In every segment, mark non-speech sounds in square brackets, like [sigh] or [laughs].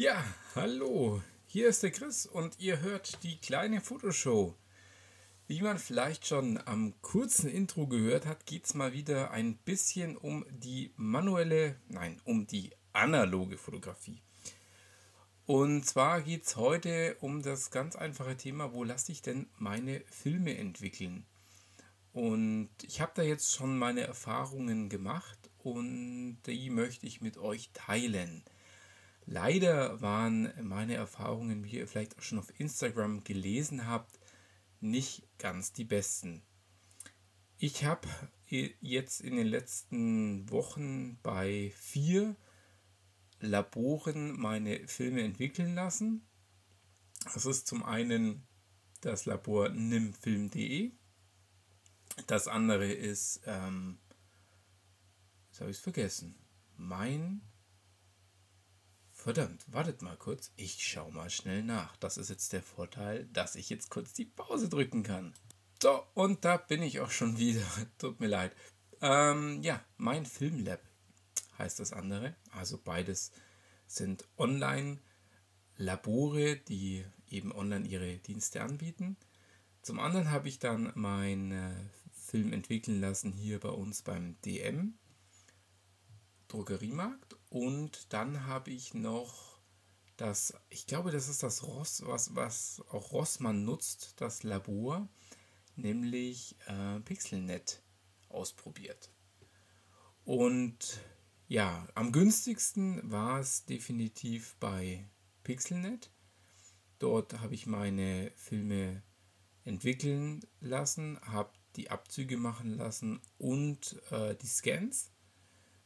Ja, hallo, hier ist der Chris und ihr hört die kleine Fotoshow. Wie man vielleicht schon am kurzen Intro gehört hat, geht es mal wieder ein bisschen um die manuelle, nein, um die analoge Fotografie. Und zwar geht es heute um das ganz einfache Thema, wo lasse ich denn meine Filme entwickeln? Und ich habe da jetzt schon meine Erfahrungen gemacht und die möchte ich mit euch teilen. Leider waren meine Erfahrungen, wie ihr vielleicht auch schon auf Instagram gelesen habt, nicht ganz die besten. Ich habe jetzt in den letzten Wochen bei vier Laboren meine Filme entwickeln lassen. Das ist zum einen das Labor nimfilm.de. Das andere ist, ähm, jetzt habe ich es vergessen, mein Verdammt, wartet mal kurz. Ich schau mal schnell nach. Das ist jetzt der Vorteil, dass ich jetzt kurz die Pause drücken kann. So, und da bin ich auch schon wieder. [laughs] Tut mir leid. Ähm, ja, mein Filmlab heißt das andere. Also beides sind Online-Labore, die eben online ihre Dienste anbieten. Zum anderen habe ich dann meinen äh, Film entwickeln lassen hier bei uns beim DM Drogeriemarkt und dann habe ich noch das, ich glaube, das ist das Ross, was, was auch Rossmann nutzt, das Labor, nämlich äh, Pixelnet ausprobiert. Und ja, am günstigsten war es definitiv bei Pixelnet. Dort habe ich meine Filme entwickeln lassen, habe die Abzüge machen lassen und äh, die Scans.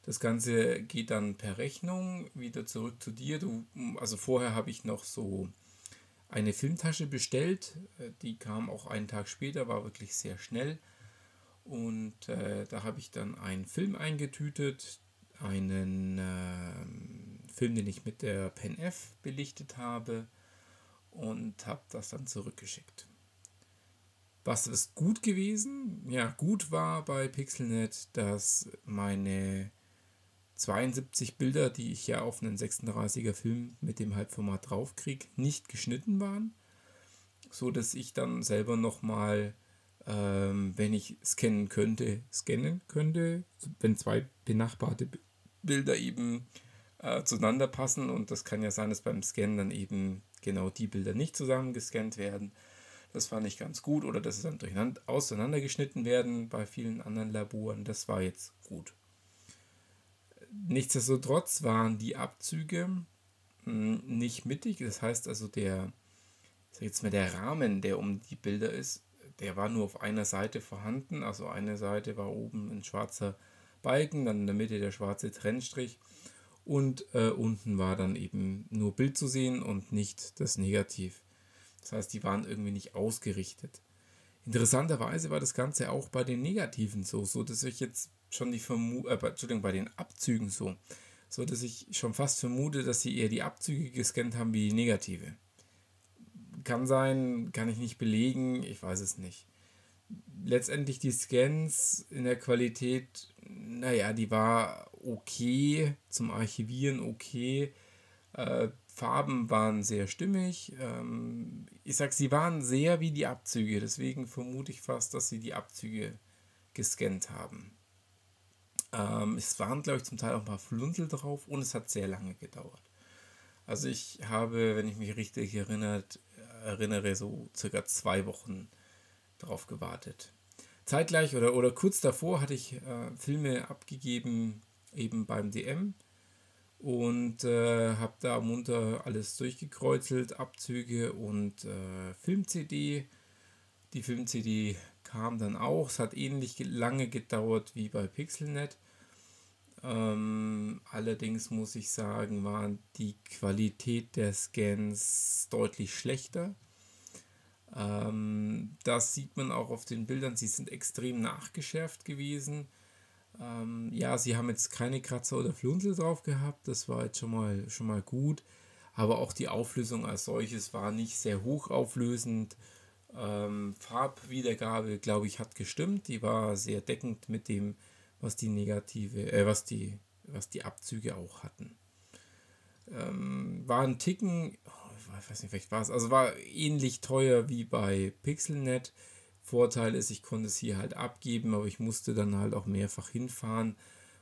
Das Ganze geht dann per Rechnung wieder zurück zu dir. Du, also vorher habe ich noch so eine Filmtasche bestellt. Äh, die kam auch einen Tag später, war wirklich sehr schnell. Und äh, da habe ich dann einen Film eingetütet, einen äh, Film, den ich mit der Pen F belichtet habe und habe das dann zurückgeschickt. Was ist gut gewesen? Ja, gut war bei Pixelnet, dass meine 72 Bilder, die ich ja auf einen 36er Film mit dem Halbformat draufkriege, nicht geschnitten waren, so dass ich dann selber nochmal, ähm, wenn ich scannen könnte, scannen könnte, wenn zwei benachbarte Bilder eben äh, zueinander passen und das kann ja sein, dass beim Scannen dann eben genau die Bilder nicht zusammen gescannt werden. Das fand ich ganz gut oder dass sie dann durcheinander auseinandergeschnitten werden bei vielen anderen Laboren. Das war jetzt gut. Nichtsdestotrotz waren die Abzüge hm, nicht mittig. Das heißt also, der, jetzt mal, der Rahmen, der um die Bilder ist, der war nur auf einer Seite vorhanden. Also eine Seite war oben ein schwarzer Balken, dann in der Mitte der schwarze Trennstrich und äh, unten war dann eben nur Bild zu sehen und nicht das Negativ. Das heißt, die waren irgendwie nicht ausgerichtet. Interessanterweise war das Ganze auch bei den Negativen so, so dass ich jetzt schon die Vermutung, äh, Entschuldigung, bei den Abzügen so, so dass ich schon fast vermute, dass sie eher die Abzüge gescannt haben wie die negative. Kann sein, kann ich nicht belegen, ich weiß es nicht. Letztendlich die Scans in der Qualität, naja, die war okay, zum Archivieren okay. Äh, Farben waren sehr stimmig. Ähm, ich sag, sie waren sehr wie die Abzüge, deswegen vermute ich fast, dass sie die Abzüge gescannt haben. Ähm, es waren, glaube ich, zum Teil auch ein paar Flunzel drauf und es hat sehr lange gedauert. Also ich habe, wenn ich mich richtig erinnert, erinnere, so circa zwei Wochen drauf gewartet. Zeitgleich oder, oder kurz davor hatte ich äh, Filme abgegeben, eben beim DM und äh, habe da munter alles durchgekreuzelt, Abzüge und äh, Film-CD. Die Film-CD kam dann auch. Es hat ähnlich lange gedauert wie bei Pixelnet. Ähm, allerdings muss ich sagen, war die Qualität der Scans deutlich schlechter. Ähm, das sieht man auch auf den Bildern. Sie sind extrem nachgeschärft gewesen. Ähm, ja, sie haben jetzt keine Kratzer oder Flunsel drauf gehabt. Das war jetzt schon mal, schon mal gut. Aber auch die Auflösung als solches war nicht sehr hochauflösend. Ähm, Farbwiedergabe, glaube ich, hat gestimmt. Die war sehr deckend mit dem was die negative, äh, was die, was die Abzüge auch hatten. Ähm, war ein Ticken, oh, ich weiß nicht, vielleicht war es, also war ähnlich teuer wie bei Pixelnet. Vorteil ist, ich konnte es hier halt abgeben, aber ich musste dann halt auch mehrfach hinfahren,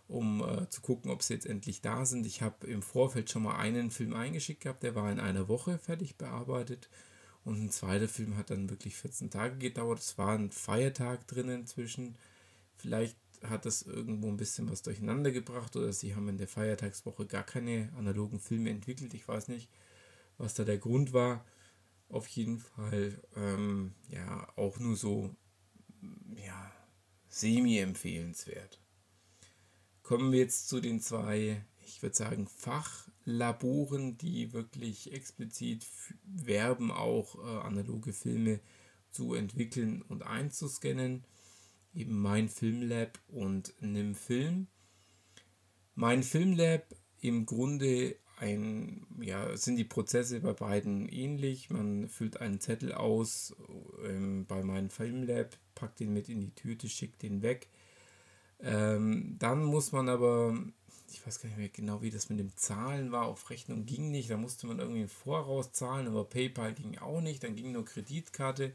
um äh, zu gucken, ob sie jetzt endlich da sind. Ich habe im Vorfeld schon mal einen Film eingeschickt gehabt, der war in einer Woche fertig bearbeitet. Und ein zweiter Film hat dann wirklich 14 Tage gedauert. Es war ein Feiertag drin inzwischen. Vielleicht hat das irgendwo ein bisschen was durcheinander gebracht oder sie haben in der Feiertagswoche gar keine analogen Filme entwickelt. Ich weiß nicht, was da der Grund war. Auf jeden Fall, ähm, ja, auch nur so, ja, semi-empfehlenswert. Kommen wir jetzt zu den zwei, ich würde sagen, Fachlaboren, die wirklich explizit werben, auch äh, analoge Filme zu entwickeln und einzuscannen eben mein Filmlab und Nimm Film. Mein Filmlab im Grunde ein, ja, sind die Prozesse bei beiden ähnlich. Man füllt einen Zettel aus ähm, bei meinem Filmlab, packt den mit in die Tüte, schickt den weg. Ähm, dann muss man aber, ich weiß gar nicht mehr genau, wie das mit dem Zahlen war, auf Rechnung ging nicht, da musste man irgendwie Voraus zahlen, aber PayPal ging auch nicht, dann ging nur Kreditkarte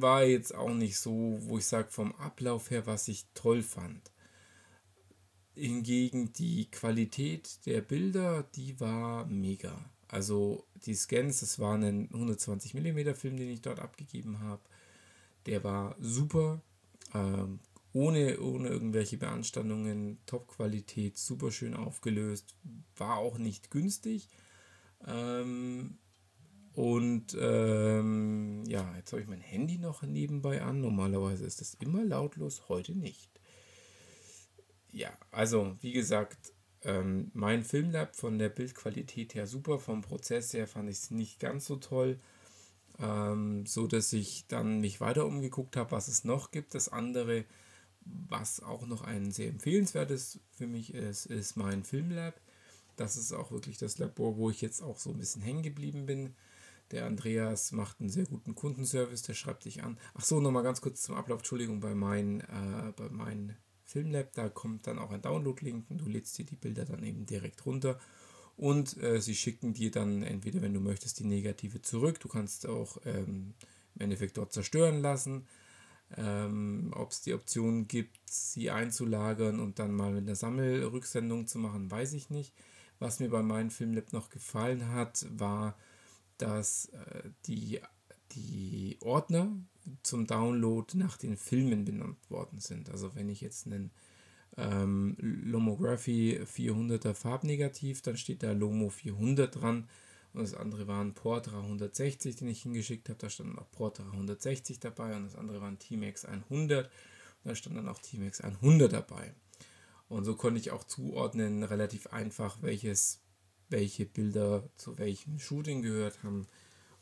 war jetzt auch nicht so, wo ich sage, vom Ablauf her, was ich toll fand. Hingegen die Qualität der Bilder, die war mega. Also die Scans, das war ein 120 mm Film, den ich dort abgegeben habe. Der war super, ähm, ohne, ohne irgendwelche Beanstandungen, Top-Qualität, super schön aufgelöst, war auch nicht günstig. Ähm, und ähm, ja, jetzt habe ich mein Handy noch nebenbei an. Normalerweise ist es immer lautlos, heute nicht. Ja, also wie gesagt, ähm, mein Filmlab von der Bildqualität her super, vom Prozess her fand ich es nicht ganz so toll. Ähm, so dass ich dann mich weiter umgeguckt habe, was es noch gibt. Das andere, was auch noch ein sehr empfehlenswertes für mich ist, ist mein Filmlab. Das ist auch wirklich das Labor, wo ich jetzt auch so ein bisschen hängen geblieben bin. Der Andreas macht einen sehr guten Kundenservice, der schreibt dich an. Ach so, nochmal ganz kurz zum Ablauf. Entschuldigung, bei meinem äh, mein Filmlab, da kommt dann auch ein Download-Link und du lädst dir die Bilder dann eben direkt runter. Und äh, sie schicken dir dann entweder, wenn du möchtest, die Negative zurück. Du kannst auch ähm, im Endeffekt dort zerstören lassen. Ähm, Ob es die Option gibt, sie einzulagern und dann mal mit einer Sammelrücksendung zu machen, weiß ich nicht. Was mir bei meinem Filmlab noch gefallen hat, war, dass äh, die, die Ordner zum Download nach den Filmen benannt worden sind. Also wenn ich jetzt einen ähm, Lomography 400er Farbnegativ, dann steht da Lomo 400 dran und das andere war ein Port 360, den ich hingeschickt habe, da stand auch Port 360 dabei und das andere war ein T-Max 100 und da stand dann auch T-Max 100 dabei. Und so konnte ich auch zuordnen, relativ einfach, welches welche Bilder zu welchem Shooting gehört haben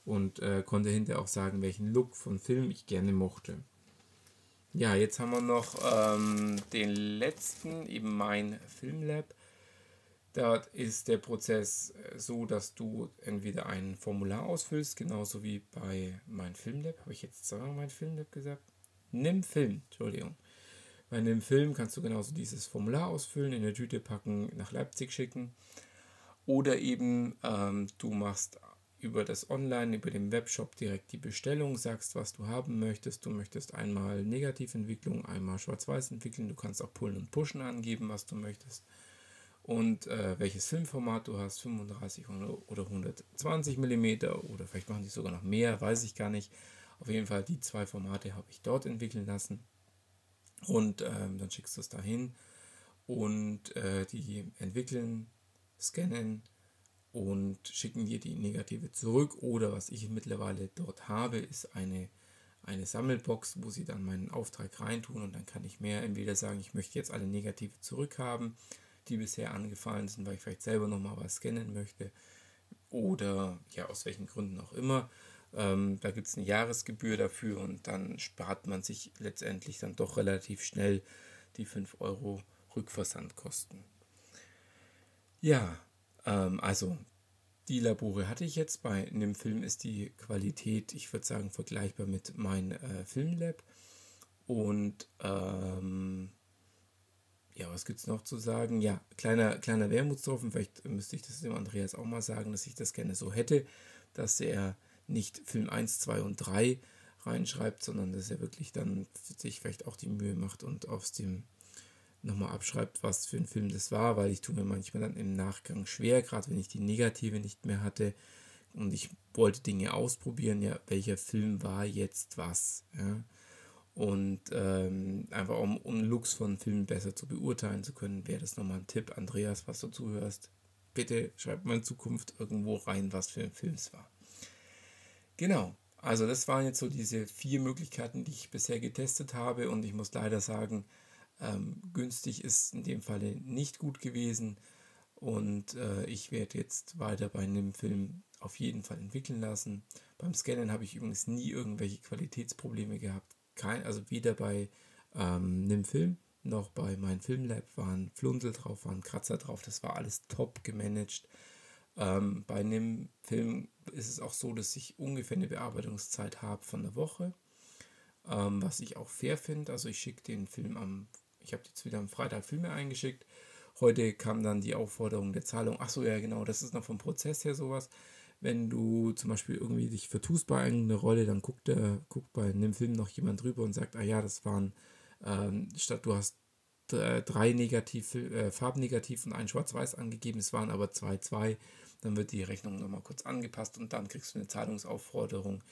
und äh, konnte hinterher auch sagen, welchen Look von Film ich gerne mochte. Ja, jetzt haben wir noch ähm, den letzten, eben mein Filmlab. Dort ist der Prozess äh, so, dass du entweder ein Formular ausfüllst, genauso wie bei mein Filmlab. Habe ich jetzt zweimal mein Filmlab gesagt? Nimm Film, Entschuldigung. Bei einem Film kannst du genauso dieses Formular ausfüllen, in der Tüte packen, nach Leipzig schicken. Oder eben ähm, du machst über das Online, über den Webshop direkt die Bestellung, sagst, was du haben möchtest. Du möchtest einmal Negativentwicklung, einmal Schwarz-Weiß entwickeln. Du kannst auch Pullen und Pushen angeben, was du möchtest. Und äh, welches Filmformat du hast, 35 oder 120 mm oder vielleicht machen die sogar noch mehr, weiß ich gar nicht. Auf jeden Fall die zwei Formate habe ich dort entwickeln lassen. Und ähm, dann schickst du es dahin und äh, die entwickeln scannen und schicken dir die Negative zurück. Oder was ich mittlerweile dort habe, ist eine, eine Sammelbox, wo sie dann meinen Auftrag reintun und dann kann ich mehr entweder sagen, ich möchte jetzt alle Negative zurückhaben, die bisher angefallen sind, weil ich vielleicht selber nochmal was scannen möchte. Oder ja, aus welchen Gründen auch immer. Ähm, da gibt es eine Jahresgebühr dafür und dann spart man sich letztendlich dann doch relativ schnell die 5 Euro Rückversandkosten. Ja, ähm, also die Labore hatte ich jetzt. Bei einem Film ist die Qualität, ich würde sagen, vergleichbar mit meinem äh, Filmlab. Und ähm, ja, was gibt es noch zu sagen? Ja, kleiner, kleiner Wermutstropfen, vielleicht müsste ich das dem Andreas auch mal sagen, dass ich das gerne so hätte, dass er nicht Film 1, 2 und 3 reinschreibt, sondern dass er wirklich dann sich vielleicht auch die Mühe macht und aus dem nochmal abschreibt, was für ein Film das war, weil ich tue mir manchmal dann im Nachgang schwer, gerade wenn ich die Negative nicht mehr hatte und ich wollte Dinge ausprobieren, ja, welcher Film war jetzt was, ja. Und ähm, einfach um, um Looks von Filmen besser zu beurteilen zu können, wäre das nochmal ein Tipp. Andreas, was du zuhörst, bitte schreib mal in Zukunft irgendwo rein, was für ein Film es war. Genau, also das waren jetzt so diese vier Möglichkeiten, die ich bisher getestet habe und ich muss leider sagen, ähm, günstig ist in dem Falle nicht gut gewesen und äh, ich werde jetzt weiter bei einem Film auf jeden Fall entwickeln lassen. Beim Scannen habe ich übrigens nie irgendwelche Qualitätsprobleme gehabt. Kein, also weder bei ähm, Film noch bei meinem Filmlab waren Flunsel drauf, waren Kratzer drauf. Das war alles top gemanagt. Ähm, bei einem Film ist es auch so, dass ich ungefähr eine Bearbeitungszeit habe von einer Woche, ähm, was ich auch fair finde. Also ich schicke den Film am, ich habe jetzt wieder am Freitag Filme eingeschickt. Heute kam dann die Aufforderung der Zahlung. Ach so, ja genau, das ist noch vom Prozess her sowas. Wenn du zum Beispiel irgendwie dich vertust bei irgendeiner Rolle, dann guckt, der, guckt bei einem Film noch jemand drüber und sagt, ah ja, das waren, ähm, statt du hast drei negativ, äh, Farbnegativ und ein Schwarz-Weiß angegeben, es waren aber zwei, zwei dann wird die Rechnung nochmal kurz angepasst und dann kriegst du eine Zahlungsaufforderung,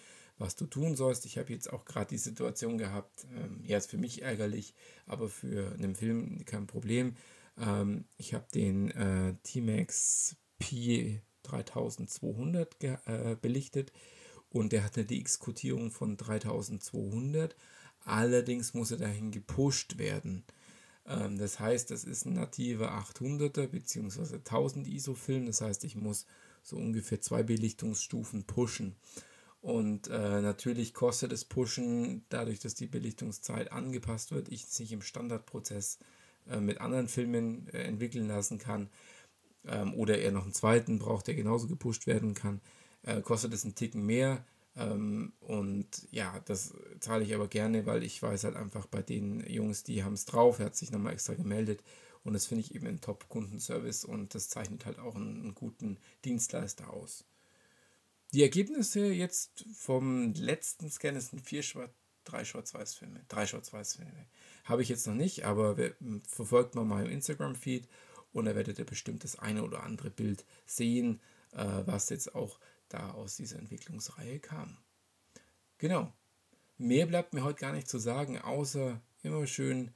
was du tun sollst. Ich habe jetzt auch gerade die Situation gehabt, ähm, ja, ist für mich ärgerlich, aber für einen Film kein Problem. Ähm, ich habe den äh, T-Max P3200 äh, belichtet und der hat eine DX-Codierung von 3200. Allerdings muss er dahin gepusht werden. Ähm, das heißt, das ist ein nativer 800er bzw. 1000 ISO-Film. Das heißt, ich muss so ungefähr zwei Belichtungsstufen pushen. Und äh, natürlich kostet es Pushen, dadurch, dass die Belichtungszeit angepasst wird, ich sich im Standardprozess äh, mit anderen Filmen äh, entwickeln lassen kann. Ähm, oder er noch einen zweiten braucht, der genauso gepusht werden kann, äh, kostet es einen Ticken mehr. Ähm, und ja, das zahle ich aber gerne, weil ich weiß halt einfach bei den Jungs, die haben es drauf, er hat sich nochmal extra gemeldet und das finde ich eben ein Top-Kundenservice und das zeichnet halt auch einen, einen, guten Dienstleister aus. Die Ergebnisse jetzt vom letzten Scan sind vier Schwarz, drei Schwarz-Weiß-Filme, drei Schwarz-Weiß-Filme. Habe ich jetzt noch nicht, aber verfolgt mal meinen Instagram-Feed und da werdet ihr bestimmt das eine oder andere Bild sehen, äh, was jetzt auch da aus dieser Entwicklungsreihe kam. Genau. Mehr bleibt mir heute gar nicht zu sagen, außer immer schön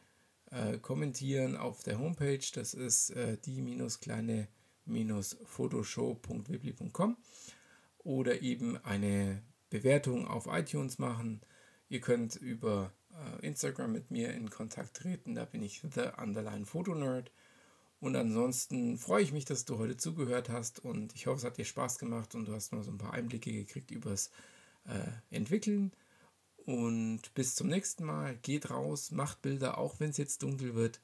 äh, kommentieren auf der Homepage. Das ist äh, die-kleine-fotoshow.wibli.com oder eben eine Bewertung auf iTunes machen. Ihr könnt über äh, Instagram mit mir in Kontakt treten. Da bin ich The Underline Fotonerd. Und ansonsten freue ich mich, dass du heute zugehört hast und ich hoffe, es hat dir Spaß gemacht und du hast mal so ein paar Einblicke gekriegt übers äh, Entwickeln. Und bis zum nächsten Mal. Geht raus, macht Bilder, auch wenn es jetzt dunkel wird.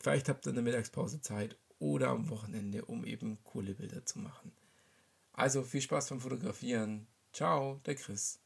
Vielleicht habt ihr eine Mittagspause Zeit oder am Wochenende, um eben coole Bilder zu machen. Also viel Spaß beim Fotografieren. Ciao, der Chris.